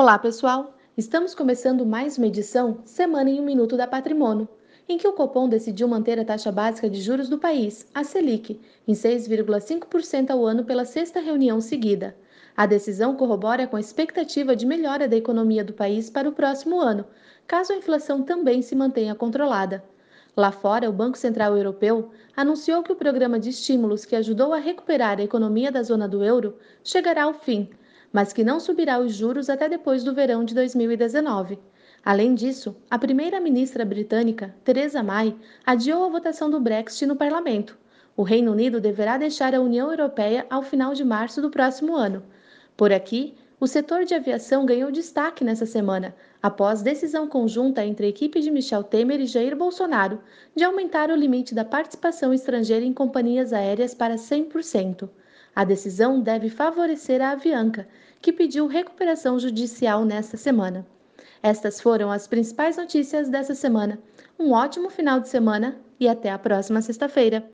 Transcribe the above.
Olá, pessoal! Estamos começando mais uma edição Semana em um Minuto da Patrimônio, em que o Copom decidiu manter a taxa básica de juros do país, a Selic, em 6,5% ao ano pela sexta reunião seguida. A decisão corrobora com a expectativa de melhora da economia do país para o próximo ano, caso a inflação também se mantenha controlada. Lá fora, o Banco Central Europeu anunciou que o programa de estímulos que ajudou a recuperar a economia da zona do euro chegará ao fim mas que não subirá os juros até depois do verão de 2019. Além disso, a primeira-ministra britânica, Theresa May, adiou a votação do Brexit no parlamento. O Reino Unido deverá deixar a União Europeia ao final de março do próximo ano. Por aqui, o setor de aviação ganhou destaque nessa semana, após decisão conjunta entre a equipe de Michel Temer e Jair Bolsonaro de aumentar o limite da participação estrangeira em companhias aéreas para 100%. A decisão deve favorecer a Avianca, que pediu recuperação judicial nesta semana. Estas foram as principais notícias dessa semana. Um ótimo final de semana e até a próxima sexta-feira.